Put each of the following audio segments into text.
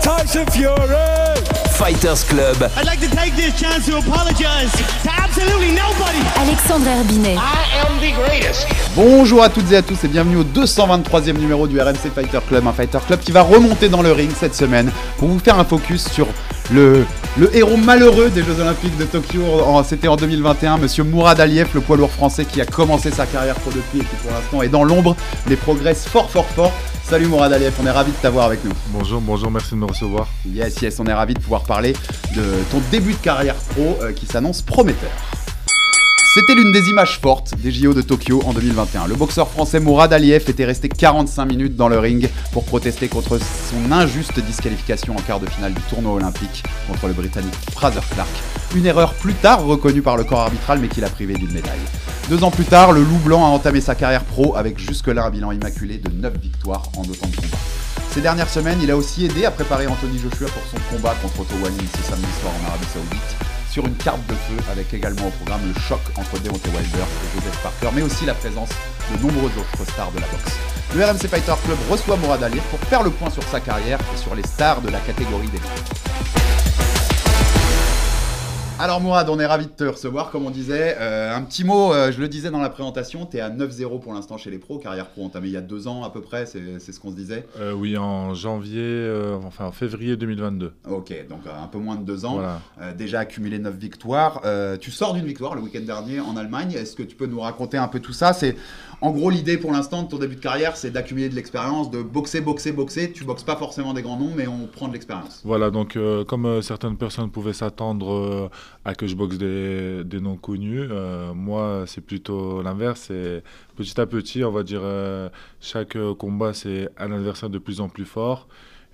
Tyson Fury. Fighters Club. I'd like to take this chance to apologize to absolutely nobody. Alexandre Herbinet. I am the greatest. Bonjour à toutes et à tous et bienvenue au 223e numéro du RMC Fighter Club, un Fighter Club qui va remonter dans le ring cette semaine pour vous faire un focus sur le, le héros malheureux des Jeux Olympiques de Tokyo, c'était en 2021, monsieur Mourad Aliyev, le poids lourd français qui a commencé sa carrière pro depuis et qui pour l'instant est dans l'ombre, mais progresse fort fort fort. Salut Mourad Aliyev, on est ravi de t'avoir avec nous. Bonjour, bonjour, merci de me recevoir. Yes, yes, on est ravi de pouvoir parler de ton début de carrière pro euh, qui s'annonce prometteur. C'était l'une des images fortes des JO de Tokyo en 2021. Le boxeur français Mourad Aliyev était resté 45 minutes dans le ring pour protester contre son injuste disqualification en quart de finale du tournoi olympique contre le Britannique Fraser Clark. Une erreur plus tard reconnue par le corps arbitral mais qui l'a privé d'une médaille. Deux ans plus tard, le loup blanc a entamé sa carrière pro avec jusque-là un bilan immaculé de 9 victoires en autant de combats. Ces dernières semaines, il a aussi aidé à préparer Anthony Joshua pour son combat contre Otto Wallin ce samedi soir en Arabie Saoudite sur une carte de feu avec également au programme le choc entre Deontay Wilder et Joseph Parker, mais aussi la présence de nombreuses autres stars de la boxe. Le RMC Fighter Club reçoit Mourad Aliyev pour faire le point sur sa carrière et sur les stars de la catégorie des alors Mourad, on est ravi de te recevoir, comme on disait. Euh, un petit mot, euh, je le disais dans la présentation, tu es à 9-0 pour l'instant chez les pros, carrière pro entamée il y a deux ans à peu près, c'est ce qu'on se disait. Euh, oui, en janvier, enfin en février 2022. Ok, donc un peu moins de deux ans. Voilà. Déjà accumulé 9 victoires. Tu sors d'une victoire le week-end dernier en Allemagne. Est-ce que tu peux nous raconter un peu tout ça? C'est En gros, l'idée pour l'instant de ton début de carrière, c'est d'accumuler de l'expérience, de boxer, boxer, boxer. Tu boxes pas forcément des grands noms, mais on prend de l'expérience. Voilà, donc comme certaines personnes pouvaient s'attendre à que je boxe des, des noms connus, euh, moi c'est plutôt l'inverse. C'est petit à petit, on va dire, euh, chaque combat c'est un adversaire de plus en plus fort.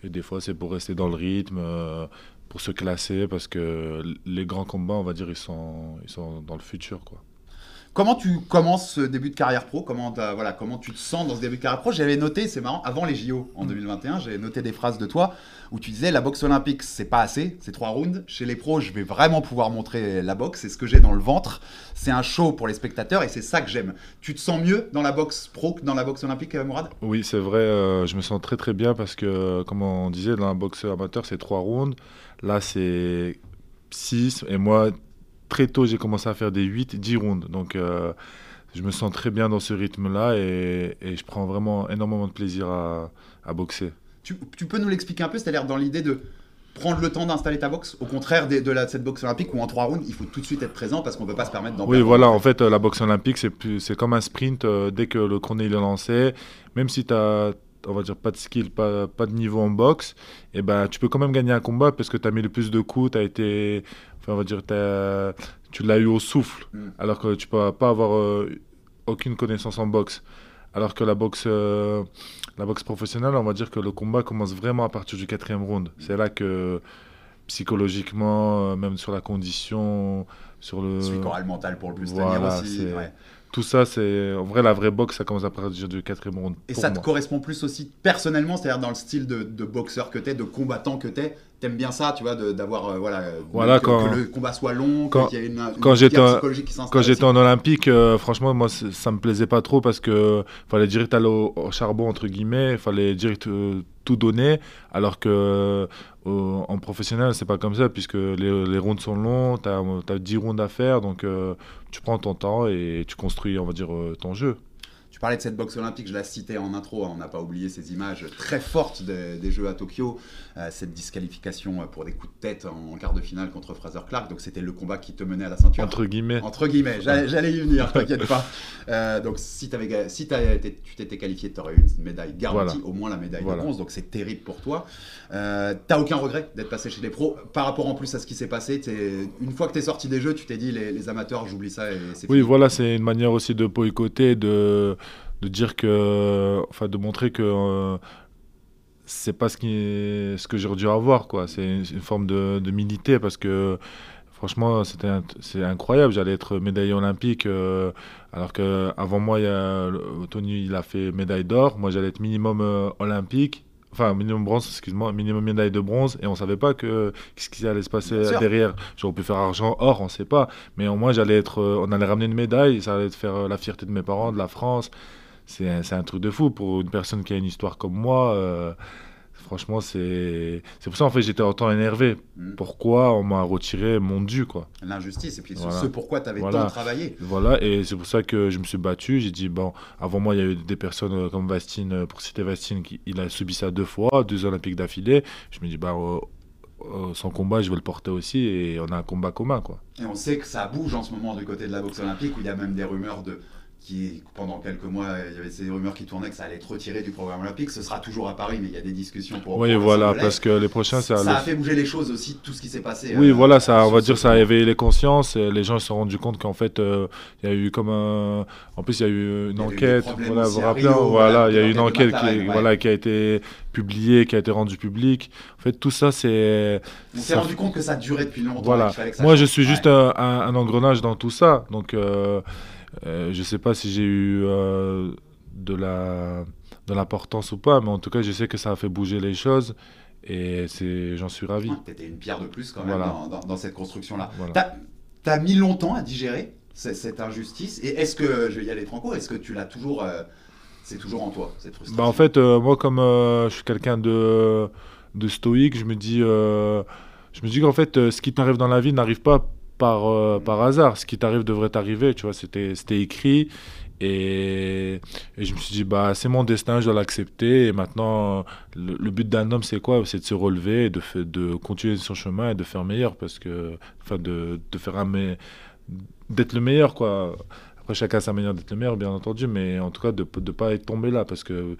Et des fois c'est pour rester dans le rythme, euh, pour se classer, parce que les grands combats, on va dire, ils sont, ils sont dans le futur. Quoi. Comment tu commences ce début de carrière pro? Comment, voilà, comment tu te sens dans ce début de carrière pro? J'avais noté, c'est marrant, avant les JO en 2021, j'avais noté des phrases de toi où tu disais la boxe olympique, c'est pas assez, c'est trois rounds. Chez les pros, je vais vraiment pouvoir montrer la boxe, c'est ce que j'ai dans le ventre. C'est un show pour les spectateurs et c'est ça que j'aime. Tu te sens mieux dans la boxe pro que dans la boxe olympique, euh, Mourad? Oui, c'est vrai, euh, je me sens très très bien parce que, comme on disait, dans la boxe amateur, c'est trois rounds. Là, c'est 6. Et moi, très tôt, j'ai commencé à faire des 8, 10 rounds. Donc, euh, je me sens très bien dans ce rythme-là et, et je prends vraiment énormément de plaisir à, à boxer. tu, tu peux nous l'expliquer un peu, c'est-à-dire dans l'idée de prendre le temps d'installer ta boxe, au contraire de, la, cette boxe olympique où en trois rounds, il faut tout de suite être présent parce qu'on peut pas se permettre d'en Oui, voilà, en fait, euh, la boxe olympique, c'est comme un sprint. euh, dès que le chrono est lancé, même si tu as, on va dire, pas de skill, pas, pas de niveau en boxe, et ben, tu peux quand même gagner un combat parce que tu as mis le plus de coups, tu as été, enfin, on va dire, tu l'as eu au souffle, Mm. alors que tu peux pas avoir euh, aucune connaissance en boxe. Alors que la boxe, euh, la boxe professionnelle, on va dire que le combat commence vraiment à partir du quatrième round. C'est là que psychologiquement, euh, même sur la condition, sur le... Choral mental pour le plus Voilà, tenir aussi. ouais. Tout ça, c'est en vrai la vraie boxe, ça commence à partir du quatrième round. Et ça te correspond plus aussi personnellement, c'est-à-dire dans le style de, de boxeur que t'es, de combattant que t'es. T'aimes bien ça, tu vois, d'avoir euh, voilà, euh, Voilà, que, quand- que le combat soit long, quand- qu'il y ait une, une quand j'étais. Quand j'étais en Olympique, euh, franchement, moi, ça me plaisait pas trop parce que fallait direct aller au, au charbon entre guillemets, il fallait direct euh, tout donner, alors que en professionnel, c'est pas comme ça puisque les, les rounds sont longs, tu as, 10 rounds à faire, donc tu prends ton temps et tu construis, on va dire, ton jeu. Tu parlais de cette boxe olympique, je la citais en intro, hein, on n'a pas oublié ces images très fortes des, des Jeux à Tokyo, euh, cette disqualification euh, pour des coups de tête en, en quart de finale contre Fraser Clark, donc c'était le combat qui te menait à la ceinture. Entre guillemets. Entre guillemets, j'allais y venir, t'inquiète pas. Euh, donc si, t'avais ga- si été- tu t'étais qualifié, tu aurais eu une médaille garantie, Voilà. au moins la médaille Voilà. de bronze, donc c'est terrible pour toi. Euh, T'as aucun regret d'être passé chez les pros par rapport en plus à ce qui s'est passé? Une fois que t'es sorti des jeux, tu t'es dit les, les amateurs, j'oublie ça et c'est Oui, fini. voilà, c'est une manière aussi de boycotter, de, de dire que, enfin, de montrer que euh, c'est pas ce, qui est- ce que j'aurais dû avoir, quoi. C'est une, une forme de, de milité parce que franchement, c'était c'est incroyable. J'allais être médaillé olympique, euh, alors que avant moi, il y a, Tony, il a fait médaille d'or. Moi, j'allais être minimum euh, olympique. Enfin, minimum bronze, excuse-moi, minimum médaille de bronze, et on savait pas que qu'est-ce qui allait se passer derrière. J'aurais pu faire argent, or, on sait pas. Mais au moins, j'allais être, euh, on allait ramener une médaille, ça allait faire la fierté de mes parents, de la France. C'est un, truc de fou pour une personne qui a une histoire comme moi. euh, franchement, c'est pour ça en fait j'étais autant énervé. Mm. Pourquoi on m'a retiré mon dû quoi? L'injustice, et puis Voilà. ce pourquoi tu avais Voilà. tant travaillé. Voilà, et c'est pour ça que je me suis battu. J'ai dit, bon, avant moi, il y a eu des personnes euh, comme Vastine, euh, pour citer Vastine, qui il a subi ça deux fois, deux Olympiques d'affilée. Je me dis, bah, euh, euh, son combat, je vais le porter aussi, et on a un combat commun, quoi. Et on sait que ça bouge en ce moment du côté de la boxe olympique, où il y a même des rumeurs de. Qui, pendant quelques mois, il y avait ces rumeurs qui tournaient que ça allait être retiré du programme olympique. Ce sera toujours à Paris, mais il y a des discussions pour. oui, voilà, parce que les prochains, à ça a fait bouger les choses aussi, tout ce qui s'est passé. Oui, euh, voilà, ça, on va dire, ça a éveillé les consciences. et Les gens se sont rendus compte qu'en fait, euh, il y a eu comme un. En plus, il y a eu une enquête. Voilà, vous rappelez, voilà, il y a eu une enquête qui, voilà, qui a été publiée, qui a été rendue publique. En fait, tout ça, c'est. On s'est ça rendu compte que ça durait depuis longtemps. Voilà. ça Moi, je suis juste un, engrenage dans tout ça. Donc, euh, je sais pas si j'ai eu euh, de la de l'importance ou pas, mais en tout cas, je sais que ça a fait bouger les choses et c'est, j'en suis ravi. Ouais, T'étais une pierre de plus quand même Voilà. dans, dans- dans cette construction-là. Voilà. T'as as mis longtemps à digérer ce- cette injustice. Et est-ce que, je vais y aller franco, est-ce que tu l'as toujours. euh, c'est toujours en toi, cette frustration Bah, en fait, euh, moi, comme euh, je suis quelqu'un de, de stoïque, je me dis, je me dis qu'en fait, ce qui t'arrive dans la vie n'arrive pas par, euh, par hasard. Ce qui t'arrive devrait t'arriver, tu vois, c'était écrit. Et, je me suis dit, bah, c'est mon destin, je dois l'accepter. Et maintenant, le, but d'un homme, c'est quoi? C'est de se relever, de, de continuer son chemin et de faire meilleur. Parce que, enfin, de, de faire un. d'être le meilleur, quoi. Après, chacun a sa manière d'être le meilleur, bien entendu, mais en tout cas, de ne pas être tombé là. Parce que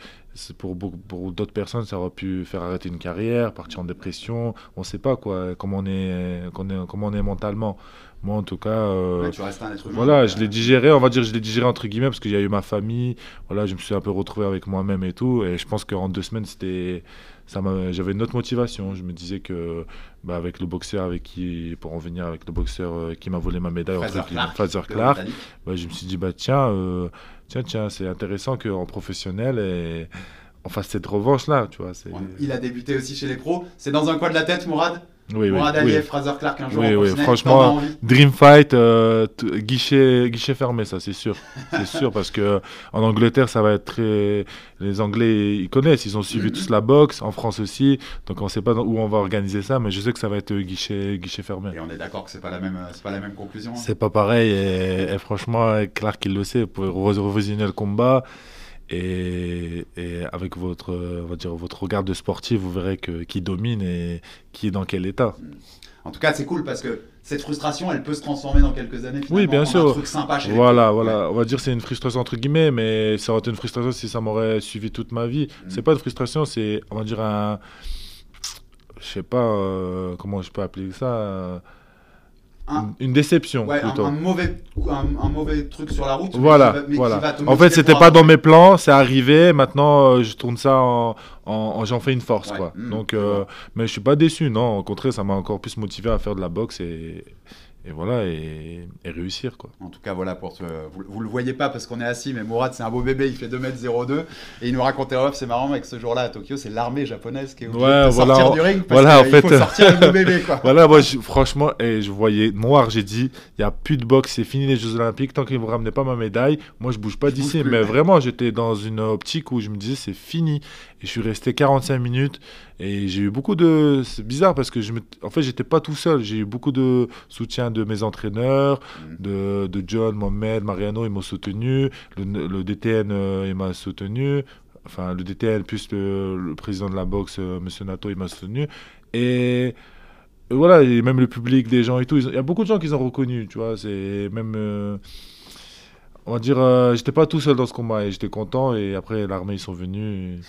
pour, pour d'autres personnes, ça aurait pu faire arrêter une carrière, partir en dépression. On ne sait pas, quoi, comment on est- comment on est mentalement. Moi, en tout cas. euh, Ouais, tu restes un être humain. voilà, je euh, l'ai digéré, on va dire, je l'ai digéré entre guillemets parce qu'il y a eu ma famille. Voilà, je me suis un peu retrouvé avec moi-même et tout. Et je pense qu'en deux semaines, c'était, ça j'avais une autre motivation. Je me disais que, bah, avec le boxeur avec qui, pour en venir avec le boxeur euh, qui m'a volé ma médaille, Fraser entre Clark, Fraser Clark, bah, je me suis dit, bah tiens, euh, tiens, tiens, c'est intéressant qu'en professionnel et on fasse cette revanche là, tu vois. Ouais. Il a débuté aussi chez les pros. C'est dans un coin de la tête, Mourad? Oui, oui, Mourad oui. Aliyev, Fraser Clark, un jour Oui, en oui, professionnel, franchement, Dream Fight, euh, guichet, guichet fermé, ça c'est sûr. C'est sûr parce que en Angleterre, ça va être très. Les Anglais, ils connaissent, ils ont suivi tous la boxe, en France aussi. Donc on ne sait pas où on va organiser ça, mais je sais que ça va être euh, guichet, guichet fermé. Et on est d'accord que c'est pas la même, pas la même conclusion. hein. C'est pas pareil et, et franchement, Clark il le sait, vous pouvez re- revisionner le combat et, et avec votre, euh, on va dire, votre regard de sportif, vous verrez que, qui domine et qui est dans quel état. En tout cas, c'est cool parce que cette frustration, elle peut se transformer dans quelques années. Oui, bien en sûr. Un truc sympa chez les Voilà, voilà. On va dire que c'est une frustration entre guillemets, mais ça aurait été une frustration si ça m'aurait suivi toute ma vie. Mm. C'est pas une frustration, c'est, on va dire, un. Je sais pas euh, comment je peux appeler ça. Un- une, déception Ouais, un, plutôt. un mauvais, un, un mauvais truc sur la route. Voilà, va- mais voilà. En fait, c'était pas dans mes plans, c'est arrivé. Maintenant, euh, je tourne ça en, en- en- j'en fais une force, Ouais, quoi. mm, Donc, euh, mais je suis pas déçu, non. Au contraire, ça m'a encore plus motivé à faire de la boxe et, et voilà et, et réussir, quoi. En tout cas, voilà, pour te- vous, vous le voyez pas parce qu'on est assis, mais Mourad, c'est un beau bébé, il fait 2m02. Et il nous racontait off, c'est marrant, avec ce jour-là à Tokyo, c'est l'armée japonaise qui est obligée Ouais, de voilà, sortir en- du ring parce voilà, qu'il fait, faut sortir le beau bébé, quoi. Voilà, moi, je- franchement, et je voyais noir, j'ai dit, il n'y a plus de boxe, c'est fini les Jeux Olympiques, tant qu'ils ne me ramenaient pas ma médaille, moi, je bouge pas d'ici. Mais vraiment, j'étais dans une optique où je me disais, c'est fini. Et je suis resté 45 minutes, et j'ai eu beaucoup de... C'est bizarre, parce que, je me... en fait, j'étais pas tout seul, j'ai eu beaucoup de soutien de mes entraîneurs, Mm. de, de John, Mohamed, Mariano, ils m'ont soutenu, le, le DTN, euh, il m'a soutenu, enfin, le DTN, plus le, le président de la boxe, euh, Monsieur Nato, il m'a soutenu. Et... Voilà, et même le public, des gens et tout, ils il y a beaucoup de gens qui ont reconnu, tu vois, c'est même... euh, on va dire, euh, j'étais pas tout seul dans ce combat et j'étais content. Et après, l'armée, ils sont venus.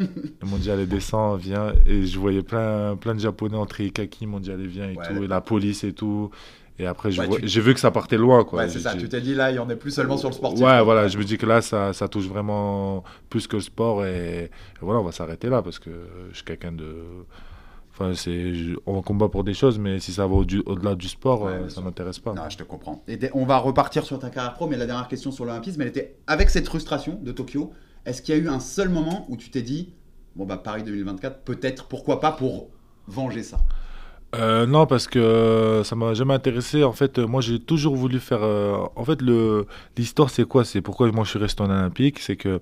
et Ils m'ont dit, allez, descends, viens. Et je voyais plein, plein de Japonais entrer kaki. Ils m'ont dit, allez, viens et Ouais, tout. Et la police et tout. Et après, Ouais, tu- j'ai vu que ça partait loin. Quoi. Ouais, c'est ça. Tu t'es dit là, il y en est plus seulement sur le sportif. Ouais, voilà, je me dis que là, ça, ça touche vraiment plus que le sport. Et, et voilà, on va s'arrêter là parce que je suis quelqu'un de. Enfin, c'est, on combat pour des choses, mais si ça va au-delà du sport, Ouais, euh, ça sûr. m'intéresse pas. Non, je te comprends. Et on va repartir sur ta carrière pro, mais la dernière question sur l'olympisme, elle était avec cette frustration de Tokyo. Est-ce qu'il y a eu un seul moment où tu t'es dit, bon bah Paris 2024, peut-être, pourquoi pas pour venger ça? Euh, non, parce que ça m'a jamais intéressé. En fait, euh, moi, j'ai toujours voulu faire. euh, en fait, le l'histoire, c'est quoi? C'est pourquoi moi je suis resté en Olympique. C'est que,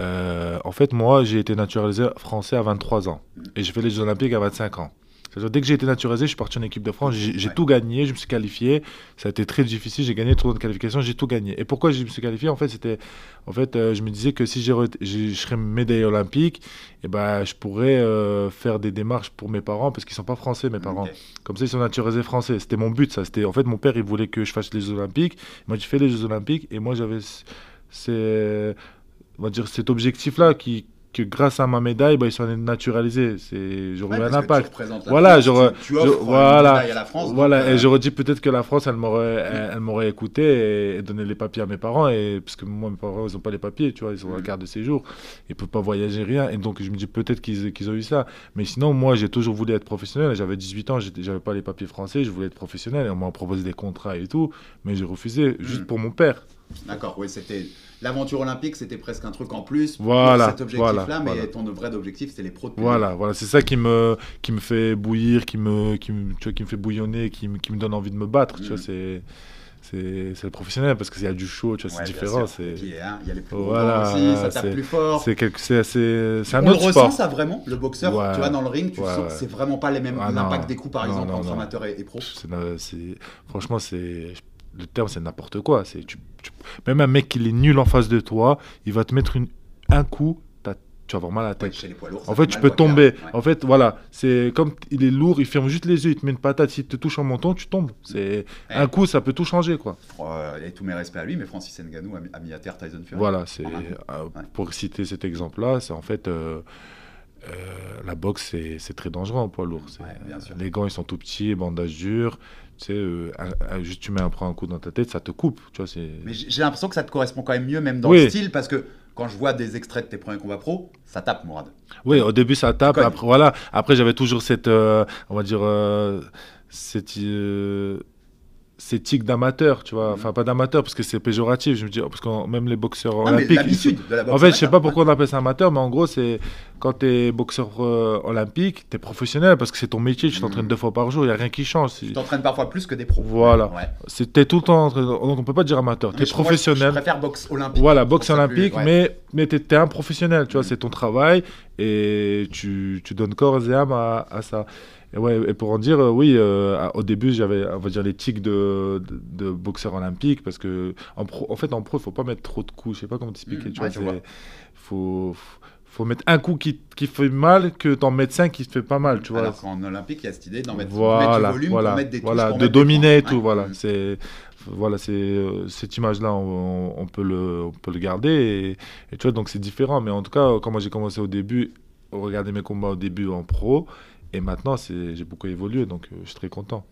euh, en fait, moi, j'ai été naturalisé français à 23 ans et j'ai fait les Jeux Olympiques à 25 ans. Dès que j'ai été naturalisé, je suis parti en équipe de France. J'ai Ouais. tout gagné, je me suis qualifié. Ça a été très difficile. J'ai gagné le tournoi de qualification, j'ai tout gagné. Et pourquoi je me suis qualifié? En fait, c'était, en fait, euh, je me disais que si je serais médaillé olympique, et ben, je pourrais euh, faire des démarches pour mes parents parce qu'ils sont pas français, mes parents. Comme ça, ils sont naturalisés français. C'était mon but, ça. C'était en fait mon père, il voulait que je fasse les Jeux Olympiques. Moi, j'ai fait les Jeux Olympiques et moi, j'avais, c'est, on va dire, cet objectif-là qui, que grâce à ma médaille, bah, ils sont naturalisés. C'est, j'aurais Ouais, eu un impact. Voilà, tu, tu offres je- une voilà, à la France. donc, voilà. euh, Et j'aurais dit peut-être que la France, elle m'aurait, elle, elle m'aurait écouté et, et donné les papiers à mes parents. Et parce que moi, mes parents, ils ont pas les papiers, tu vois, ils ont la Mhm. carte de séjour, ils peuvent pas voyager rien. Et donc, je me dis peut-être qu'ils, qu'ils ont eu ça. Mais sinon, moi, j'ai toujours voulu être professionnel. J'avais 18 ans, j'avais pas les papiers français, je voulais être professionnel. Et on m'a proposé des contrats et tout, mais j'ai refusé juste Mhm. pour mon père. D'accord, oui, c'était l'aventure olympique, c'était presque un truc en plus pour Voilà, cet objectif-là, voilà, mais voilà. ton vrai objectif, c'était les pros de plus Voilà, voilà, c'est ça qui me, qui me fait bouillir, qui me, qui me, tu vois, qui me fait bouillonner, qui me, qui me donne envie de me battre. Tu vois, c'est, c'est, c'est le professionnel parce qu'il y a du show, tu vois, Ouais, c'est différent. hein, il y a les plus Voilà, aussi, ça tape c'est- plus fort. c'est, quelque, c'est, c'est, c'est un On le autre ressent sport. ça vraiment, le boxeur, Ouais. tu vois, dans le ring, tu Ouais, sens que c'est vraiment pas les mêmes Ah, l'impact des coups par Non, exemple non, entre non. amateur et, et pro. Franchement, c'est, le terme, c'est n'importe quoi. C'est, tu, tu- même un mec qui est nul en face de toi, il va te mettre une, un coup, tu vas avoir mal à la tête. lourds. En fait tu peux tomber. En fait, voilà, c'est comme il est lourd, il ferme juste les yeux, il te met une patate, s'il te touche en menton, tu tombes. C'est un coup, ça peut tout changer, quoi. Euh, et tous mes respects à lui, mais Francis Ngannou a mis- à terre Tyson Fury. Voilà, c'est euh, pour citer cet exemple-là, c'est en fait euh, euh, la boxe, c'est très dangereux en poids lourd. Bien sûr. Les gants, ils sont tout petits, bandage dur. Tu sais, euh, juste tu mets un, prends un coup dans ta tête, ça te coupe. Tu vois, c'est. Mais j'ai j'ai l'impression que ça te correspond quand même mieux, même dans Oui. le style, parce que quand je vois des extraits de tes premiers combats pro, ça tape, Mourad. Oui, au début ça tape. Cogne. Après, voilà. Après, j'avais toujours cette, euh, on va dire, euh, cette, euh, cette tic d'amateur, tu vois. Enfin, pas d'amateur parce que c'est péjoratif. Je me dis, oh, parce que même les boxeurs Non, mais olympiques. ils de la boxe En fait, je sais amateur, pas pourquoi on appelle ça amateur, mais en gros, c'est quand tu es boxeur euh, olympique, tu es professionnel parce que c'est ton métier, tu t'entraînes Mhm. deux fois par jour, il n'y a rien qui change. C'est- Tu t'entraînes parfois plus que des pros. Voilà. Ouais. c'est- T'es tout le temps Donc on peut pas dire amateur, tu es je- moi, je- professionnel. Je préfère boxe olympique. Voilà, boxe plus- olympique, ouais. mais, mais tu es, un professionnel, tu vois, Mhm. c'est ton travail et tu, tu donnes corps et âme à, à ça. Et, ouais, et pour en dire, euh, oui, euh, au début, j'avais, on va dire, les tics de, de, de boxeur olympique parce que, en, pro, en fait, en pro, il faut pas mettre trop de coups, je sais pas comment t'expliquer, Mhm, tu ouais, vois, faut, faut mettre un coup qui, qui fait mal que ton médecin qui te fait pas mal, tu vois. Alors qu'en olympique, il y a cette idée d'en mettre, voilà, mettre du volume voilà, pour mettre des touches, voilà, pour de mettre des dominer et tout, Ouais. voilà. Mhm. C'est voilà, c'est euh, cette image-là, on, on peut le, on peut le garder et, et tu vois, donc c'est différent. Mais en tout cas, quand moi j'ai commencé au début, regarder mes combats au début en pro, et maintenant j'ai beaucoup évolué, donc euh, je suis très content.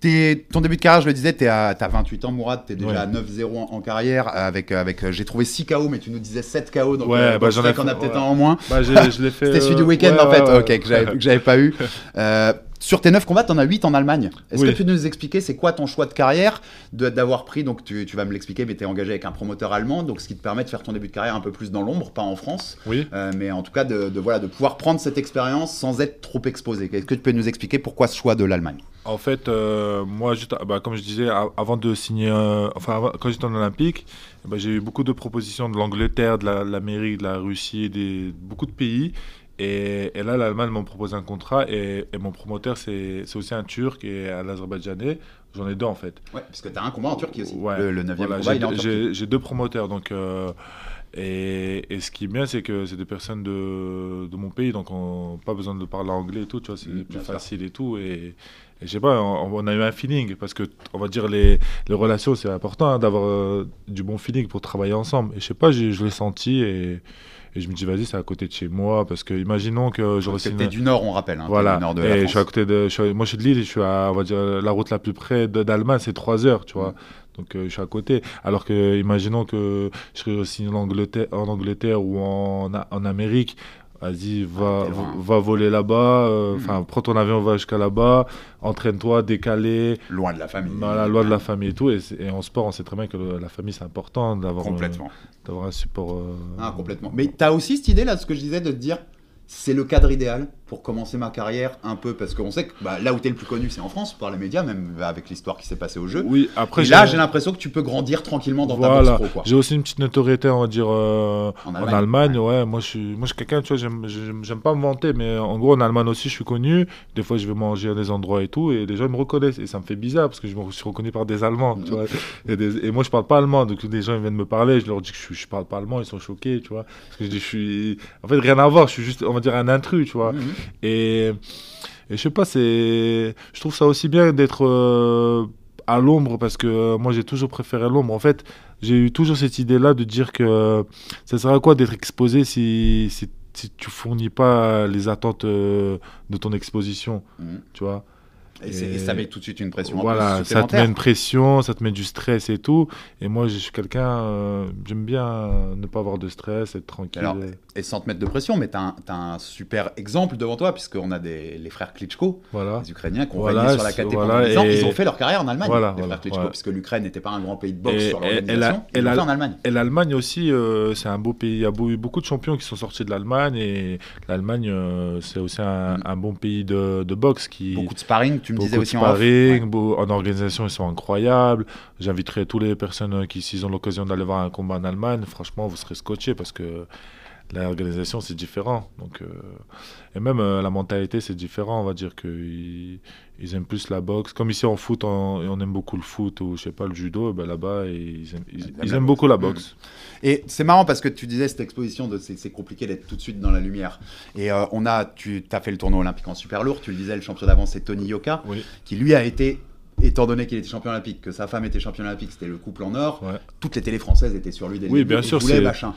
T'es- ton début de carrière, je le disais, tu as 28 ans, Mourad, tu es déjà Ouais. à 9-0 en, en carrière. Avec, avec, euh, j'ai trouvé 6 KO, mais tu nous disais 7 KO. Donc, Ouais, euh, bah, j'en ai qu'on a peut-être ouais. un en moins. Bah, je l'ai fait. C'était celui du euh, week-end en fait, ok, que j'avais, que j'avais pas eu. Euh, sur tes 9 combats, tu en as 8 en Allemagne. Est-ce Oui. que tu peux nous expliquer c'est quoi ton choix de carrière de- d'avoir pris, donc tu, tu vas me l'expliquer, mais tu es engagé avec un promoteur allemand, donc ce qui te permet de faire ton début de carrière un peu plus dans l'ombre, pas en France, Oui. euh, mais en tout cas de, de, voilà, de pouvoir prendre cette expérience sans être trop exposé. Est-ce que tu peux nous expliquer pourquoi ce choix de l'Allemagne? En fait, euh, moi, bah, comme je disais, avant de signer, euh, enfin, avant- quand j'étais en Olympique, ben, j'ai eu beaucoup de propositions de l'Angleterre, de la- l'Amérique, de la Russie, des, beaucoup de pays. Et, et là, l'Allemagne m'a proposé un contrat et, et mon promoteur, c'est aussi un Turc et un Azerbaïdjanais. J'en ai deux en fait. Ouais, parce que tu as un combat en Turquie aussi. Ouais, Le, le 9e Voilà, combat, j'ai deux- promoteurs. Donc, euh, Et, et ce qui est bien, c'est que c'est des personnes de, de mon pays, donc on pas besoin de parler anglais et tout, tu vois, c'est Mm, plus facile et tout. Et, je sais pas, on, on a eu un feeling, parce que, on va dire, les, les relations, c'est important hein, d'avoir euh, du bon feeling pour travailler ensemble. Et je sais pas, je l'ai senti et, et je me dis, vas-y, c'est à côté de chez moi, parce que imaginons que j'aurais Parce que signé- du Nord, on rappelle. Hein, voilà, du Nord de la et je suis à côté de. je suis- moi, je suis de Lille, je suis à, on va dire, la route la plus près d'Allemagne, c'est 3 heures, tu vois. Mm. Donc, euh, je suis à côté. Alors que, imaginons que je serais aussi en Angleterre, en Angleterre ou en, en Amérique. Vas-y, va, loin. va, va voler là-bas. euh, Mm. Enfin, prends ton avion, va jusqu'à là-bas. Entraîne-toi, décalé. Loin de la famille. Dans la loi de la famille et tout. Et, en sport, on sait très bien que le- la famille, c'est important d'avoir, euh, un support. euh, Ah, complètement. Mais tu as aussi cette idée là, de ce que je disais, de te dire c'est le cadre idéal pour commencer ma carrière un peu, parce qu'on sait que bah, là où tu es le plus connu, c'est en France, par les médias, même avec l'histoire qui s'est passée au jeu. Oui, après, Et là, j'ai l'impression que tu peux grandir tranquillement dans ta Voilà. boxe pro. Quoi. J'ai aussi une petite notoriété, on va dire, euh, En en Allemagne. Ouais. Moi, je suis, moi, je suis quelqu'un, tu vois, j'aime- pas me vanter, mais en gros, en Allemagne aussi, je suis connu. Des fois, je vais manger à des endroits et tout, et les gens me reconnaissent. Et ça me fait bizarre, parce que je me suis reconnu par des Allemands, tu vois. Et, des- et moi, je parle pas allemand, donc les gens ils viennent me parler, je leur dis que je, parle pas allemand, ils sont choqués, tu vois. Parce que je dis, je suis. En fait, rien à voir, je suis juste, on va dire, un intrus, tu vois. Mhm. Et, et je sais pas, c'est. Je trouve ça aussi bien d'être euh, à l'ombre parce que euh, moi j'ai toujours préféré l'ombre. En fait, j'ai eu toujours cette idée-là de dire que ça sert à quoi d'être exposé si, si, si tu fournis pas les attentes euh, de ton exposition, Mhm. tu vois? Et, ça met tout de suite une pression en Voilà, plus ça te met une pression, ça te met du stress et tout. Et moi, je suis quelqu'un, euh, j'aime bien ne pas avoir de stress, être tranquille. Alors, et sans te mettre de pression, mais tu as, un super exemple devant toi, puisqu'on a des, les frères Klitschko, voilà. les Ukrainiens, qui ont Voilà, sur la c'est- KT voilà, pendant 10 ans. et- Ils ont fait leur carrière en Allemagne, Voilà, les frères Klitschko, puisque l'Ukraine n'était pas un grand pays de boxe Et- sur l'organisation. et en Allemagne. Et l'Allemagne aussi, euh, c'est un beau pays. Il y a eu beaucoup de champions qui sont sortis de l'Allemagne. Et l'Allemagne, euh, c'est aussi un, Mm. un bon pays de, de boxe. Qui, Beaucoup de sparring, tu me beaucoup disais aussi en sparring, Ouais. en organisation, ils sont incroyables. J'inviterai toutes les personnes qui, s'ils ont l'occasion d'aller voir un combat en Allemagne, franchement, vous serez scotchés parce que l'organisation, c'est différent. Donc, euh, et même euh, la mentalité, c'est différent. On va dire qu'ils ils aiment plus la boxe. Comme ici en foot, on, on aime beaucoup le foot ou je sais pas, le judo, et ben là-bas, ils aiment, ils- Ils aiment ils la boxe. beaucoup la Mm. boxe. Et c'est marrant parce que tu disais cette exposition, de, c'est, compliqué d'être tout de suite dans la lumière. Et euh, on a, tu as fait le tournoi olympique en super lourd, tu le disais, le champion d'avant c'est Tony Yoka, Oui. qui lui a été, étant donné qu'il était champion olympique, que sa femme était championne olympique, c'était le couple en or, Ouais. toutes les télés françaises étaient sur lui dès le Oui, début, bien sûr, machin.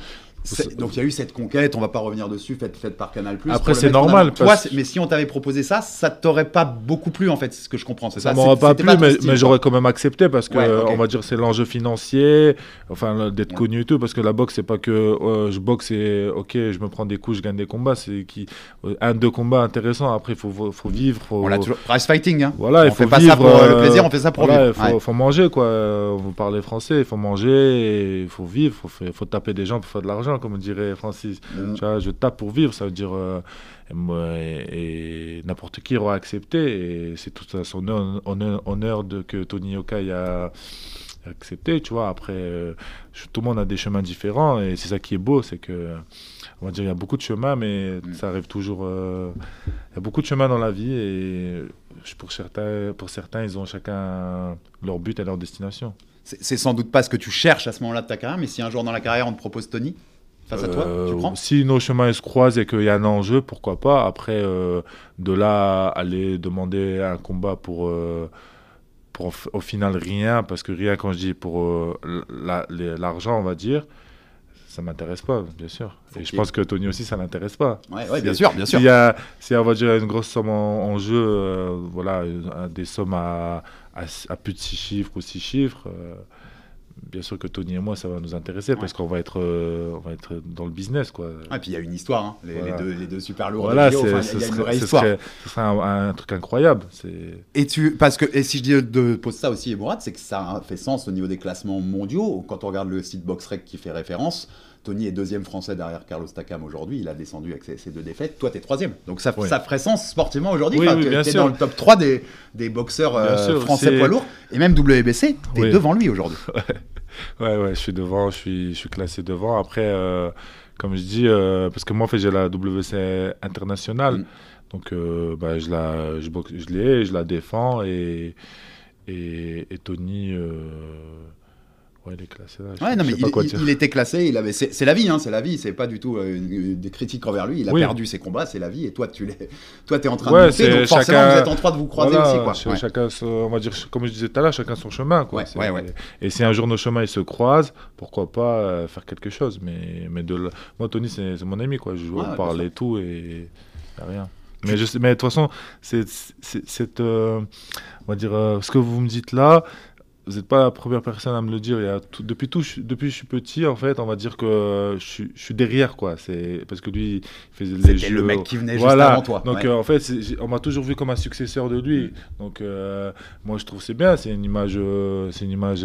Donc il y a eu cette conquête, on va pas revenir dessus, faite, faite par Canal+. Après, c'est normal. Toi, parce- mais si on t'avait proposé ça, ça t'aurait pas beaucoup plu en fait, c'est ce que je comprends. Ça ça, m'aurait pas plu, ton mais, mais j'aurais quand même accepté parce que, Ouais, on va dire, c'est l'enjeu financier, enfin, d'être Ouais. connu et tout, parce que la boxe, c'est pas que euh, je boxe et ok, je me prends des coups, je gagne des combats, c'est qui euh, un, deux combats intéressants. Après, il faut, faut vivre, faut, On l'a toujours. Price fighting, hein. voilà, on il faut fait pas vivre, ça pour euh, le euh, plaisir, on fait ça pour voilà, vivre. il faut, Ouais. faut manger, quoi. Vous parlez français, il faut manger, il faut vivre, il faut taper des gens pour faire de l'argent, comme dirait Francis. Mhm. Tu vois, je tape pour vivre, ça veut dire. euh, et n'importe qui aura accepté, et c'est tout à son honneur, de, que Tony Yokai a accepté, tu vois. Après, euh, tout le monde a des chemins différents, et c'est ça qui est beau, c'est que. On va dire, il y a beaucoup de chemins, mais Mm. ça arrive toujours. euh, il y a beaucoup de chemins dans la vie, et pour certains, pour certains, ils ont chacun leur but et leur destination. C'est sans doute pas ce que tu cherches à ce moment-là de ta carrière, mais si un jour dans la carrière on te propose Tony? Face à toi, Euh, tu prends Si nos chemins se croisent et qu'il y a un enjeu, pourquoi pas. Après, euh, de là, aller demander un combat pour, euh, pour au final rien, parce que rien, quand je dis pour euh, la- l'argent, on va dire, ça m'intéresse pas, bien sûr. Et je pense que Tony aussi, ça l'intéresse pas. Ouais, ouais, bien sûr, bien sûr. S'il y a, a, on va dire, une grosse somme en, en jeu, euh, voilà, euh, des sommes à, à, à plus de 6 chiffres ou 6 chiffres, euh, bien sûr que Tony et moi, ça va nous intéresser parce qu'on va être, euh, on va être dans le business, quoi. Et puis il y a une histoire, hein, les, Voilà. les deux, les deux super lourds. Voilà, c'est- enfin, ce serait, ce serait- ce serait un, un truc incroyable. Et tu, parce que, et si je dis de pose ça aussi, Mourad, c'est que ça fait sens au niveau des classements mondiaux. Quand on regarde le site BoxRec qui fait référence, Tony est deuxième français derrière Carlos Takam aujourd'hui. Il a descendu avec ses, ses deux défaites. Toi, t'es troisième. Donc ça, Oui. ça ferait sens sportivement aujourd'hui. Oui, Enfin, oui, t'es- bien t'es sûr. dans le top 3 des, des boxeurs euh, sûr, français poids lourds. Et même WBC, t'es Oui. devant lui aujourd'hui. Ouais, ouais, je suis devant, je suis, je suis classé devant. Après, euh, comme je dis, euh, parce que moi, en fait, j'ai la WC internationale. Mm. Donc, bah, je, la, je, boxe- je l'ai, je la défends. Et, et, et Tony, Ouais, il est classé là. Ouais, non, mais il, il- il était classé, il avait, c'est la vie, hein, c'est la vie, c'est pas du tout euh, une- des critiques envers lui. Il a Oui. perdu ses combats, c'est la vie, et toi, tu l'es, toi, t'es en train Ouais, de lutter, c'est donc forcément, chacun- vous êtes en droit de vous croiser Voilà, aussi, quoi. Ouais. Chacun, son- on va dire, comme je disais tout à l'heure, chacun son chemin. Quoi. Ouais, C'est- ouais, ouais. Et si un jour nos chemins ils se croisent, pourquoi pas euh, faire quelque chose. Mais, mais de l- moi, Tony, c'est mon ami. Quoi. Je joue, Ouais, on bien parle et tout, et rien. Mais, je sais, mais de toute façon, c'est, euh, on va dire, euh, ce que vous me dites là, vous n'êtes pas la première personne à me le dire. Il y a tout- depuis, tout, je- depuis que je suis petit, en fait, on va dire que je, suis- je suis derrière. Quoi. C'est, parce que lui, il faisait les C'était le jeux- mec qui venait juste voilà. avant toi. Donc ouais. euh, en fait, on m'a toujours vu comme un successeur de lui. Donc euh, moi je trouve c'est bien, c'est une image, euh, c'est une image,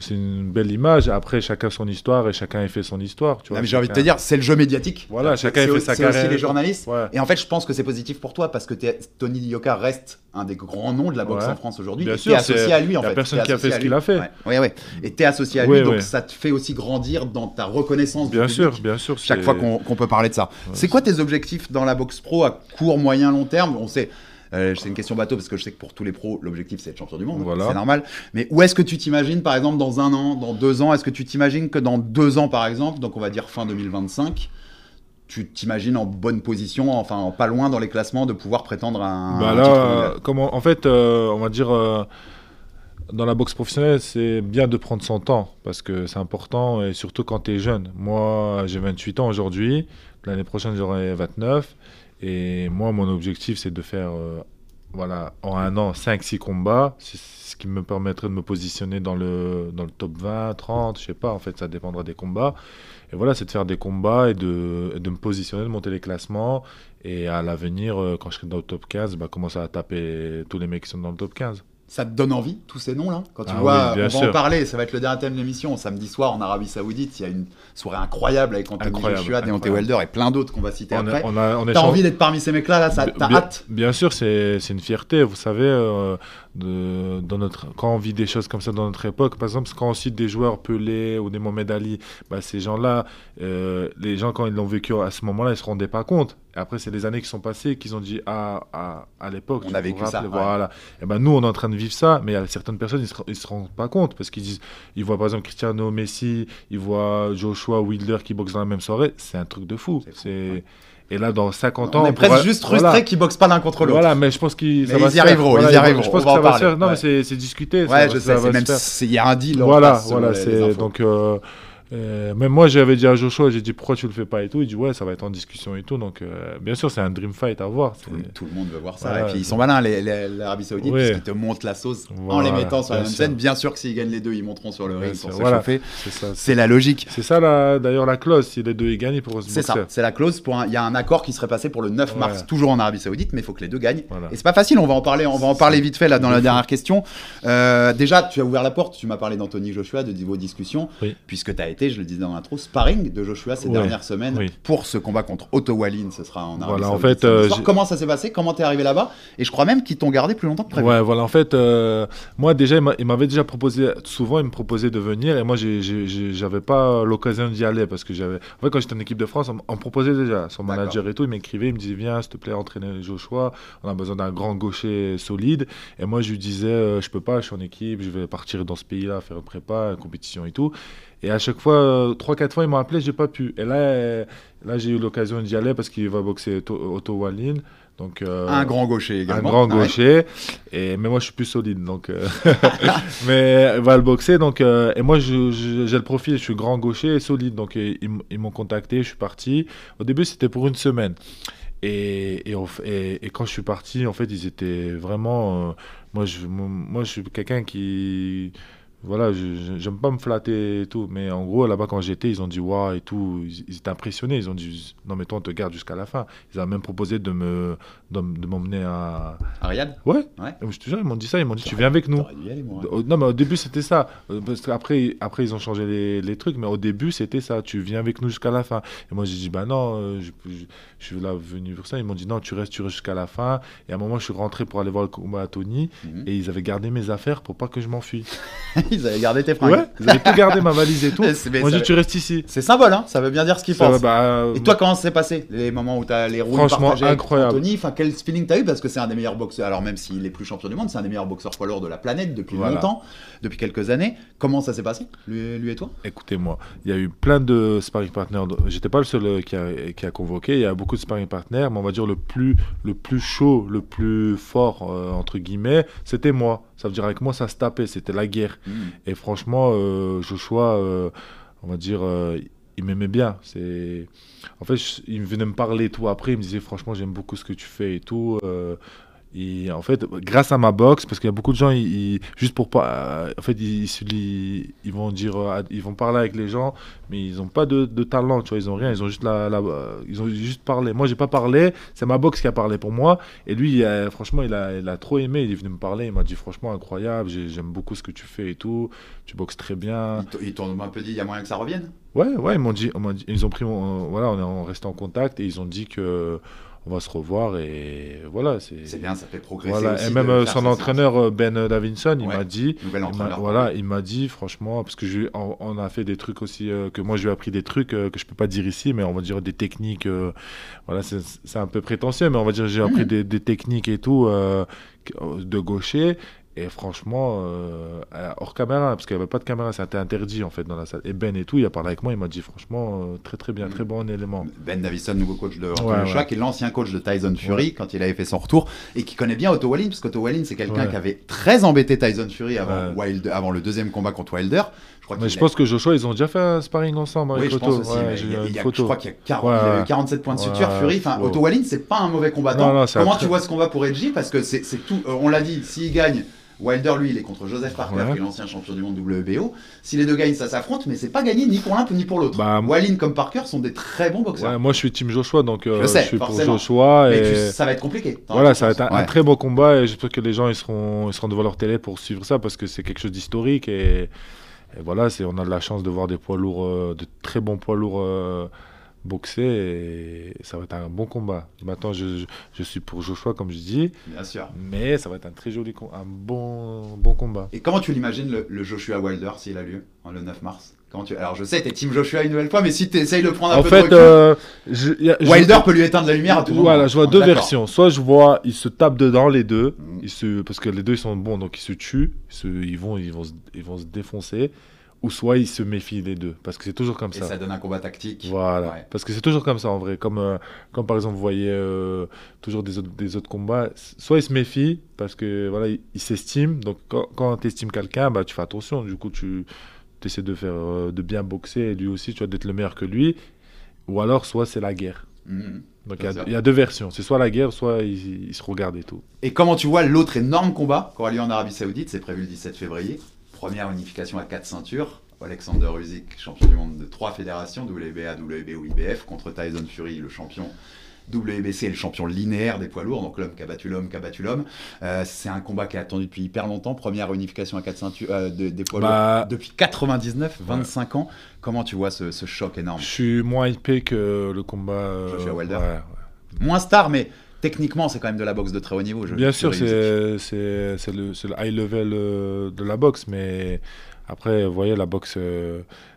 c'est une belle image. Après chacun son histoire et chacun a fait son histoire. Tu Non, vois, mais j'ai envie de te dire, c'est le jeu médiatique. Voilà, chacun c'est fait sa C'est aussi carrière. les journalistes. Ouais. Et en fait, je pense que c'est positif pour toi parce que Tony Yoka reste un des grands noms de la boxe Ouais. en France aujourd'hui. Bien et sûr, t'es associé c'est- à lui en y a fait. personne qui a fait ce qu'il a fait. Ouais, ouais. Et t'es associé à lui, Ouais, donc ça te fait aussi grandir dans ta reconnaissance. du Bien public. sûr, bien sûr. chaque c'est- fois qu'on qu'on peut parler de ça. c'est quoi tes objectifs dans la boxe pro à court, moyen, long terme? On sait, euh, c'est une question bateau parce que je sais que pour tous les pros, l'objectif c'est être champion du monde, Voilà. c'est normal. Mais où est-ce que tu t'imagines, par exemple, dans un an, dans deux ans? Est-ce que tu t'imagines que dans deux ans, par exemple, donc on va dire fin 2025, tu t'imagines en bonne position, enfin en pas loin dans les classements, de pouvoir prétendre à un, Bah là, titre euh, comment, en fait, euh, on va dire, euh, dans la boxe professionnelle, c'est bien de prendre son temps parce que c'est important et surtout quand tu es jeune. Moi, j'ai 28 ans aujourd'hui. L'année prochaine, j'aurai 29. Et moi, mon objectif, c'est de faire, euh, voilà, en un an, 5-6 combats. C'est ce qui me permettrait de me positionner dans le, dans le top 20, 30, je sais pas. En fait, ça dépendra des combats. Et voilà, c'est de faire des combats et de, de me positionner, de monter les classements. Et à l'avenir, euh, quand je serai dans le top 15, bah, commencer à taper tous les mecs qui sont dans le top 15. Ça te donne envie, tous ces noms-là Quand tu Ah vois, oui, on va en parler, ça va être le dernier thème de l'émission. Samedi soir en Arabie Saoudite, il y a une soirée incroyable avec Anthony Joshua, Deontay. Wilder et plein d'autres qu'on va citer On, après. T'as envie d'être parmi ces mecs-là, là, ça, Bi- t'as bien, hâte Bien sûr, c'est c'est une fierté. Vous savez, euh, de, dans notre, quand on vit des choses comme ça dans notre époque, par exemple, quand on cite des joueurs Pelé ou des Mohamed Ali, bah, ces gens-là, euh, les gens, quand ils l'ont vécu à ce moment-là, ils ne se rendaient pas compte. Et après, c'est les années qui sont passées qu'ils ont dit Ah, à, à l'époque, On a vécu ça, ouais. Voilà. Et ben, nous, on est en train de vivre ça, mais il y a certaines personnes, ils se, ils se rendent pas compte parce qu'ils disent Ils voient par exemple Cristiano Messi, ils voient Joshua Wilder qui boxent dans la même soirée. C'est un truc de fou. C'est. Et là, dans 50 ans, On est presque pourra- juste voilà. frustrés qu'ils boxent pas l'un contre l'autre. Voilà, mais je pense qu'ils ils y arriveront, Voilà, ils y arriveront, Je pense que ça va se faire. Non, ouais. mais c'est discuté. Ouais, je ça sais, il y a un deal Voilà, voilà, donc. Euh, même moi, j'avais dit à Joshua, j'ai dit pourquoi tu le fais pas et tout? Il dit ouais, ça va être en discussion et tout. Donc, euh, bien sûr, c'est un dream fight à voir. Tout, tout le monde veut voir ça. Voilà, et puis ils sont malins, les- les- l'Arabie Saoudite, Ouais. parce qu'ils te montent la sauce en les mettant sur la même sûr. scène. Bien sûr que s'ils gagnent les deux, ils monteront sur le ring pour se voilà. chauffer. C'est la logique. C'est ça, d'ailleurs, la clause. Si les deux ils gagnent, ils pourront se C'est ça, c'est la clause. Pour Il y a un accord qui serait passé pour le 9 mars, toujours en Arabie Saoudite, mais il faut que les deux gagnent. Et c'est pas facile, on va en parler, on va en parler vite fait là dans la dernière question. Euh, déjà, tu as ouvert la porte, tu m'as parlé d'Anthony Joshua, de vos discussions, puisque tu as été, je le disais dans l'intro, sparring de Joshua ces Ouais. dernières semaines Oui. pour ce combat contre Otto Wallin, ce sera en Arabie Voilà, en fait, euh, Comment ça s'est passé? Comment t'es arrivé là-bas? Et je crois même qu'ils t'ont gardé plus longtemps que prévu. Ouais, voilà, en fait, euh, moi déjà, il m'a- il m'avait déjà proposé, souvent il me proposait de venir et moi j'avais pas l'occasion d'y aller parce que j'avais. En fait, quand j'étais en équipe de France, on, me proposait déjà. Son manager et tout, il m'écrivait, il me disait Viens, s'il te plaît, entraîner Joshua, on a besoin d'un grand gaucher solide. Et moi je lui disais euh, Je peux pas, je suis en équipe, je vais partir dans ce pays-là, faire une prépa, une compétition et tout. Et à chaque fois, euh, trois, quatre fois, il m'a appelé, j'ai pas pu. Et là, euh, là j'ai eu l'occasion d'y aller parce qu'il va boxer Otto, Wallin. Donc, euh, Un grand gaucher un également. grand Ah ouais. gaucher. Et, mais moi, je suis plus solide. Donc, euh, mais il va le boxer. Donc, euh, et moi, j'ai le profil. Je suis grand gaucher et solide. Donc, ils, ils m'ont contacté. Je suis parti. Au début, c'était pour une semaine. Et, et, quand je suis parti, en fait, ils étaient vraiment. moi, je, moi, je suis quelqu'un qui. Voilà, j'aime pas me flatter et tout, mais en gros, là-bas, quand j'étais, ils ont dit waouh et tout, ils, ils étaient impressionnés, ils ont dit non, mais toi, on te garde jusqu'à la fin. Ils ont même proposé de me de, m'emmener à. Riyad? Ouais, Ouais. je te jure, ils m'ont dit ça, ils m'ont dit tu viens avec nous. T'aurais dû y aller, moi. Au- Non, mais au début, c'était ça. Euh, Parce qu'après, après, ils ont changé les, les trucs, mais au début, c'était ça. Tu viens avec nous jusqu'à la fin. Et moi, j'ai dit, bah non, euh, je, je- je suis là venu pour ça. Ils m'ont dit, non, tu restes, tu restes jusqu'à la fin. Et à un moment, je suis rentré pour aller voir le combat à Tony. Mhm. Et ils avaient gardé mes affaires pour pas que je m'enfuis. Ils avaient gardé tes fringues. Ouais, ils avaient tout gardé, ma valise et tout. Mais m'a ça- dit, tu restes ici. C'est symbole, hein ça veut bien dire ce qu'ils pensent. bah, Et toi, comment ça s'est passé Les moments où t'as les roues Franchement, incroyable. Anthony, enfin, quel feeling t'as eu Parce que c'est un des meilleurs boxeurs, alors même s'il est plus champion du monde, c'est un des meilleurs boxeurs poids lourds de la planète depuis Voilà. longtemps, depuis quelques années. Comment ça s'est passé, lui, lui et toi? Écoutez-moi, il y a eu plein de sparring partners. J'étais pas le seul euh, qui a, qui a convoqué. Il y a beaucoup de sparring partners, mais on va dire le plus, le plus chaud, le plus fort, euh, entre guillemets, c'était moi. Ça veut dire avec moi, ça se tapait, c'était la guerre. Et franchement, euh, Joshua, euh, on va dire, euh, il m'aimait bien. C'est, en fait, je- il venait me parler et tout. Après, il me disait, franchement, j'aime beaucoup ce que tu fais et tout. Et en fait, grâce à ma boxe, parce qu'il y a beaucoup de gens, ils, juste pour pas, euh, en fait, ils, ils vont dire, euh, ils vont parler avec les gens, mais ils n'ont pas de, de talent, tu vois, ils ont rien, ils ont juste la, euh, ils ont juste parlé. Moi, j'ai pas parlé, c'est ma boxe qui a parlé pour moi. Et lui, franchement, il a, il a trop aimé. Il est venu me parler, il m'a dit, franchement, incroyable, j'ai- j'aime beaucoup ce que tu fais et tout. Tu boxes très bien. Ils t'ont un peu dit, il y a moyen que ça revienne? Ouais, ouais, ils m'ont dit, on dit- ils ont pris mon, voilà, on est en resté en contact et ils ont dit que on va se revoir et voilà, c'est. Bien, ça fait progresser Voilà, aussi et même euh, son entraîneur euh, Ben Davinson, il Ouais, m'a dit, il voilà, il m'a dit franchement, parce que je, on, on a fait des trucs aussi euh, que moi je lui ai appris des trucs euh, que je peux pas dire ici, mais on va dire des techniques. euh, voilà, c'est un peu prétentieux, mais on va dire j'ai appris Mhm. des, des techniques et tout euh, de gaucher. Et franchement, euh, hors caméra, parce qu'il n'y avait pas de caméra, c'était interdit en fait dans la salle. Et Ben et tout, il a parlé avec moi, il m'a dit franchement, euh, très très bien, Mhm. très bon élément. Ben Davison, nouveau coach de Anthony Ouais, Joshua, ouais. qui est l'ancien coach de Tyson Fury quand il avait fait son retour et qui connaît bien Otto Wallin, parce qu'Otto Wallin, c'est quelqu'un qui avait très embêté Tyson Fury avant. Wilder- avant le deuxième combat contre Wilder. Je crois Mais je pense que Joshua, ils ont déjà fait un sparring ensemble avec Oui, je Otto. pense aussi. Ouais, il y a- une il y a- photo. je crois qu'il y a 40 Ouais, il a eu ouais. 47 points de Ouais, suture. Fury, enfin, wow. Otto Wallin, c'est pas un mauvais combattant. Non, non, Comment tu vois ce combat pour Edgy Parce que c'est tout. euh, on l'a dit, s'il gagne. Wilder, lui, il est contre Joseph Parker, qui est l'ancien champion du monde WBO. Si les deux gagnent, ça s'affronte, mais c'est pas gagné ni pour l'un ni pour l'autre. Bah, Wallin comme Parker sont des très bons boxeurs. Moi, je suis team Joshua, donc euh, Je sais, suis pour. Joshua. mais et... tu- ça va être compliqué. Voilà, ça va être un, très beau combat et j'espère que les gens ils seront, ils seront devant leur télé pour suivre ça parce que c'est quelque chose d'historique et, et voilà, c'est, on a de la chance de voir des poids lourds, euh, de très bons poids lourds euh, boxer et ça va être un bon combat. Maintenant, je, je, je suis pour Joshua comme je dis, Bien sûr. mais ça va être un très joli, un bon, bon combat. Et comment tu l'imagines le, le Joshua Wilder s'il a lieu en le 9 mars? Comment tu... Alors je sais, t'es team Joshua une nouvelle fois, mais si tu essayes de prendre un En peu fait, de recul, euh, je- y a- je- Wilder peut lui éteindre la lumière à tout moment. Voilà, je vois deux versions. Soit je vois, ils se tapent dedans les deux, Mhm. ils se, parce que les deux ils sont bons, donc ils se tuent, ils, se- ils vont, ils vont, se, ils vont se défoncer, ou soit ils se méfient les deux, parce que c'est toujours comme Et ça. ça donne un combat tactique. Voilà, Ouais. parce que c'est toujours comme ça en vrai. Comme, euh, comme par exemple, vous voyez euh, toujours des autres, des autres combats, soit ils se méfient parce que voilà, ils s'estiment. Donc quand, quand tu estimes quelqu'un, bah, tu fais attention. Du coup, tu essaies de faire euh, de bien boxer et lui aussi, tu vois, d'être le meilleur que lui. Ou alors, soit c'est la guerre. Mhm. Donc il y a- y, deux versions. C'est soit la guerre, soit ils, ils se regardent et tout. Et comment tu vois l'autre énorme combat qui aura lieu en Arabie Saoudite C'est prévu le 17 février. Première unification à quatre ceintures. Alexander Usyk, champion du monde de trois fédérations, WBA, WBO, IBF, contre Tyson Fury, le champion WBC et le champion linéaire des poids lourds, donc l'homme qui a battu l'homme qui a battu l'homme. Euh, c'est un combat qui est attendu depuis hyper longtemps. Première unification à quatre ceintures euh, de- des poids Bah- lourds depuis 99, 25 ans. Comment tu vois ce, ce choc énorme? Je suis moins hypé que le combat. euh, Wilder. ouais, ouais. Moins star, mais techniquement, c'est quand même de la boxe de très haut niveau. je- Bien sûr, c'est le, le high level euh, de la boxe, mais après, vous voyez, la boxe,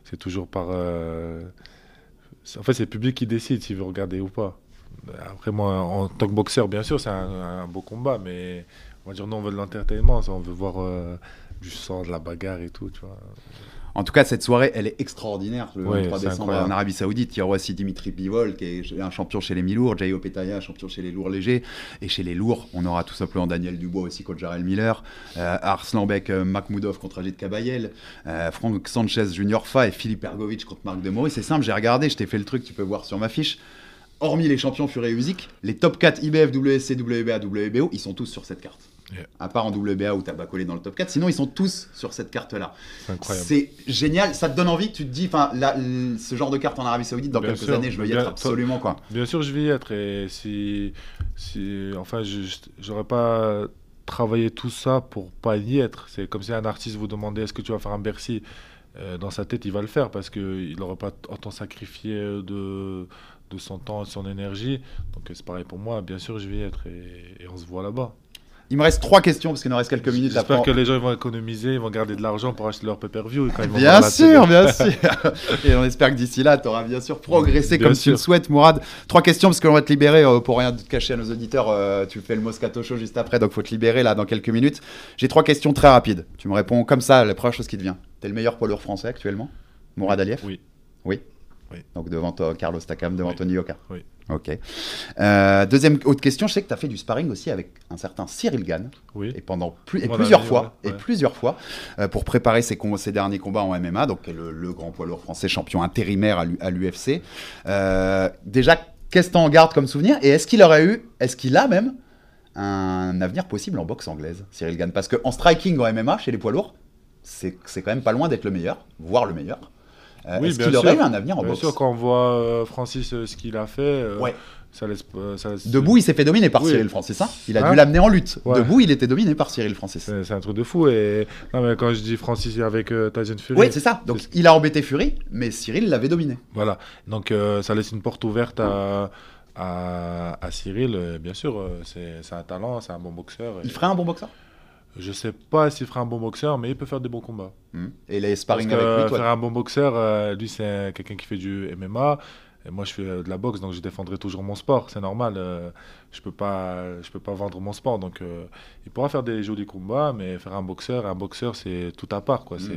c'est toujours par. en fait, c'est le public qui décide s'il veut regarder ou pas. Après, moi, en tant que boxeur, bien sûr, c'est un, un beau combat, mais on va dire, non, on veut de l'entertainment, on veut voir euh, du sang, de la bagarre et tout, tu vois. En tout cas, cette soirée, elle est extraordinaire. Le Ouais, 23 c'est décembre incroyable. en Arabie Saoudite, il y aura aussi Dimitri Bivol, qui est un champion chez les mi-lourds, Jay Opetaya, champion chez les lourds légers. Et chez les lourds, on aura tout simplement Daniel Dubois aussi contre Jarrell Miller, euh, Arslanbek euh, Makhmoudov contre Ajit Kabayel, euh, Frank Sanchez Junior Fa et Philippe Ergovic contre Marc Demory. C'est simple, j'ai regardé, je t'ai fait le truc, tu peux voir sur ma fiche. Hormis les champions Fury et Usyk, les top 4 IBF, WSC, WBA, WBO, ils sont tous sur cette carte. Yeah. À part en WBA où t'as pas collé dans le top 4, sinon ils sont tous sur cette carte-là. C'est génial, ça te donne envie, tu te dis, enfin, ce genre de carte en Arabie Saoudite, dans Bien quelques sûr, années, je veux y bien- être absolument, quoi. Bien sûr, je vais y être. Et si, si enfin, j'aurais pas travaillé tout ça pour pas y être. C'est comme si un artiste vous demandait est-ce que tu vas faire un Bercy? Euh, dans sa tête, il va le faire parce qu'il n'aura pas autant sacrifié de, de son temps de son énergie. Donc euh, c'est pareil pour moi. Bien sûr, je vais y être et, et on se voit là-bas. Il me reste trois questions parce qu'il nous reste quelques minutes. J'espère que les gens vont économiser, ils vont garder de l'argent pour acheter leur pay-per-view. Bien sûr, bien sûr. Et on espère que d'ici là, tu auras bien sûr progressé Bien comme tu le souhaites, Mourad. Trois questions parce qu'on va te libérer euh, pour rien te cacher à nos auditeurs. euh, tu fais le Moscato Show juste après, donc faut te libérer là dans quelques minutes. J'ai trois questions très rapides. Tu me réponds comme ça, la première chose qui te vient. T'es le meilleur poids lourd français actuellement? Mourad Aliyev? Oui. Oui. Oui. Donc devant Carlos Takam, devant Oui. Tony Yoka. Oui. Ok. Euh, deuxième autre question, je sais que tu as fait du sparring aussi avec un certain Cyril Gann Oui. et pendant plus, et Mon plusieurs fois ouais, et plusieurs fois euh, pour préparer ses, derniers combats en MMA donc le, le grand poids lourd français champion intérimaire à l'U- à l'UFC Euh, déjà qu'est-ce que t'en gardes comme souvenir? Et est-ce qu'il aurait eu est-ce qu'il a même un avenir possible en boxe anglaise Cyril Gann? Parce que en striking en MMA chez les poids lourds c'est quand même pas loin d'être le meilleur voire le meilleur Oui, est-ce bien qu'il aurait eu un avenir en Bien boxe sûr, quand on voit euh, Francis euh, ce qu'il a fait, euh, Ouais. ça laisse. euh, ça laisse- Debout, il s'est fait dominer par Oui. Cyril Francis. hein. il a Hein dû l'amener en lutte. Ouais. Debout, il était dominé par Cyril Francis. C'est un truc de fou. Et non, mais quand je dis Francis avec euh, Tyson Fury, Oui, c'est ça. Donc, il a embêté Fury, mais Cyril l'avait dominé. Voilà. Donc euh, ça laisse une porte ouverte à, à, à Cyril. euh, bien sûr, euh, c'est un talent, c'est un bon boxeur. Il ferait un bon boxeur? Je sais pas s'il fera un bon boxeur, mais il peut faire des bons combats. Hmm. Et les Parce sparring avec lui, toi? faire un bon boxeur, euh, lui c'est quelqu'un qui fait du MMA. Et moi je fais euh, de la boxe, donc je défendrai toujours mon sport. C'est normal. euh, je peux pas, je peux pas vendre mon sport. Donc euh, il pourra faire des jolis combats, mais faire un boxeur, un boxeur c'est tout à part quoi. C'est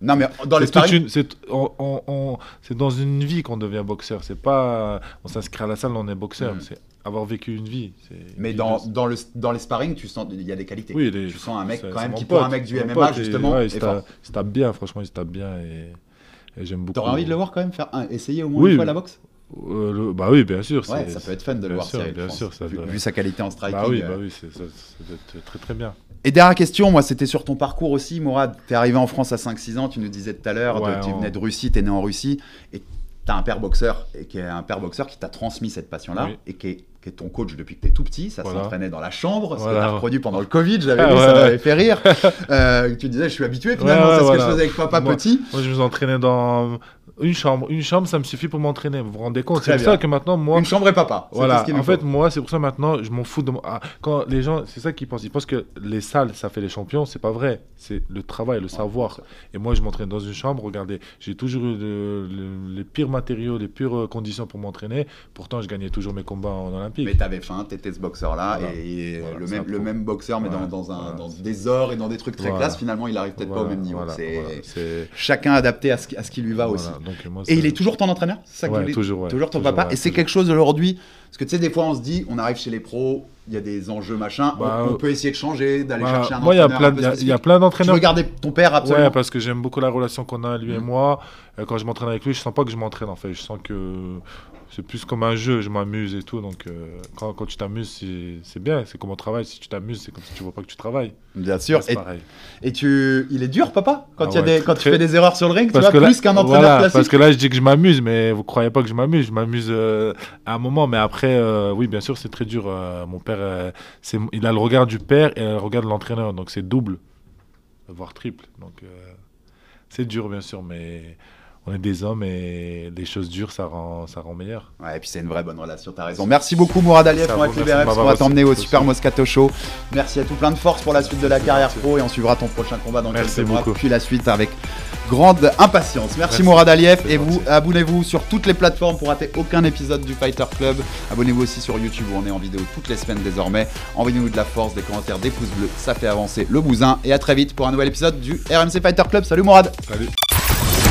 Non, mais dans les c'est toute sparring, une- c'est on- on- on- c'est dans une vie qu'on devient boxeur. C'est pas on s'inscrit à la salle, on est boxeur. Mm. C'est avoir vécu une vie. Mais dans, dans, le, dans les sparring, tu sens il y a des qualités. oui, les- tu sens un mec quand même qui, pour un mec du MMA, pote, justement, ouais, il se tape bien. Franchement, il se tape bien et, et j'aime beaucoup. T'aurais envie de le voir quand même faire un, essayer au moins Oui. une fois la boxe? Euh, le- bah oui, bien sûr. Ouais, ça peut être fun de le voir, sûr. Bien sûr, ça vu, doit- vu sa qualité en striking. Bah oui, euh. bah oui, c'est- ça, ça doit être très très bien. Et dernière question, moi, c'était sur ton parcours aussi, Mourad. T'es arrivé en France à 5-6 ans, tu nous disais tout à l'heure, Ouais, tu en- venais de Russie, t'es né en Russie, et t'as un père boxeur, et qui est un père boxeur qui t'a transmis cette passion-là, Oui. et qui est, qui est ton coach depuis que t'es tout petit. Ça Voilà. s'entraînait dans la chambre, ce que Voilà. t'as reproduit pendant le Covid, j'avais Ah, vu, ouais, ça ouais. m'avait fait rire. Euh, tu disais, je suis habitué finalement, Ouais, c'est ce que je faisais avec papa Moi- petit. Moi, je me suis entraîné dans une chambre. Une chambre, ça me suffit pour m'entraîner. Vous vous rendez compte C'est pour ça que maintenant, moi, Une chambre et papa. Voilà, en fait, faut. moi, c'est pour ça maintenant, je m'en fous de moi. Ah, quand les gens, c'est ça qu'ils pensent. Ils pensent que les salles, ça fait les champions. C'est pas vrai. C'est le travail, le savoir. Et moi, je m'entraîne dans une chambre. Regardez, j'ai toujours eu le- le- les pires matériaux, les pires euh, conditions pour m'entraîner. Pourtant, je gagnais toujours mes combats en Olympique. Mais t'avais faim, t'étais ce boxeur-là, Voilà. et Voilà, le, même, le même boxeur, mais dans, dans, un, voilà. dans des ors et dans des trucs très classe, finalement, il arrive peut-être pas au même niveau. c'est chacun adapté à ce, qui- à ce qui lui va aussi. Donc, moi, Et il est toujours ton entraîneur c'est ça que Ouais, je voulais- toujours, ouais. Toujours ton Toujours, papa. ouais, et c'est quelque chose aujourd'hui. Parce que tu sais, des fois, on se dit, on arrive chez les pros, il y a des enjeux, machin. on- Bah, on, peut essayer de changer, d'aller Bah, chercher un moi, entraîneur peu il y a- plein d'entraîneurs veux garder ton père, absolument. Ouais, parce que j'aime beaucoup la relation qu'on a, lui et Mhm. moi. Euh, quand je m'entraîne avec lui, je sens pas que je m'entraîne en fait. Je sens que c'est plus comme un jeu, je m'amuse et tout. Donc euh, quand, quand tu t'amuses, c'est- bien. C'est comme on travaille. Si tu t'amuses, c'est comme si tu vois pas que tu travailles. Bien sûr. C'est Et, pareil. et tu, il est dur, papa, quand, Ah il y a ouais, des, quand tu fais des erreurs sur le ring, tu Parce vois, que plus qu'un entraîneur voilà, classique. Parce que là, je dis que je m'amuse, mais vous croyez pas que je m'amuse. Je m'amuse euh, à un moment, mais après, euh, oui, bien sûr, c'est très dur. Mon père, c'est, il a le regard du père et le regard de l'entraîneur, donc c'est double, voire triple. Donc c'est dur, bien sûr, mais on est des hommes et les choses dures, ça rend, ça rend meilleur. Ouais, et puis c'est une vraie bonne relation, t'as raison. Merci beaucoup Mourad Aliyev Ça pour vous, être merci libéré, de parce qu'on m'avoir va t'emmener au. Super Moscato Show. Merci à tout, plein de force pour la suite de la carrière pro et on suivra ton prochain combat dans Merci quelques mois, beaucoup. puis la suite avec grande impatience. Merci, Merci. Mourad Aliyev et vous abonnez-vous sur toutes les plateformes pour rater aucun épisode du Fighter Club. Abonnez-vous aussi sur YouTube où on est en vidéo toutes les semaines désormais. Envoyez-nous de la force, des commentaires, des pouces bleus, ça fait avancer le bousin et à très vite pour un nouvel épisode du RMC Fighter Club. Salut Mourad Salut.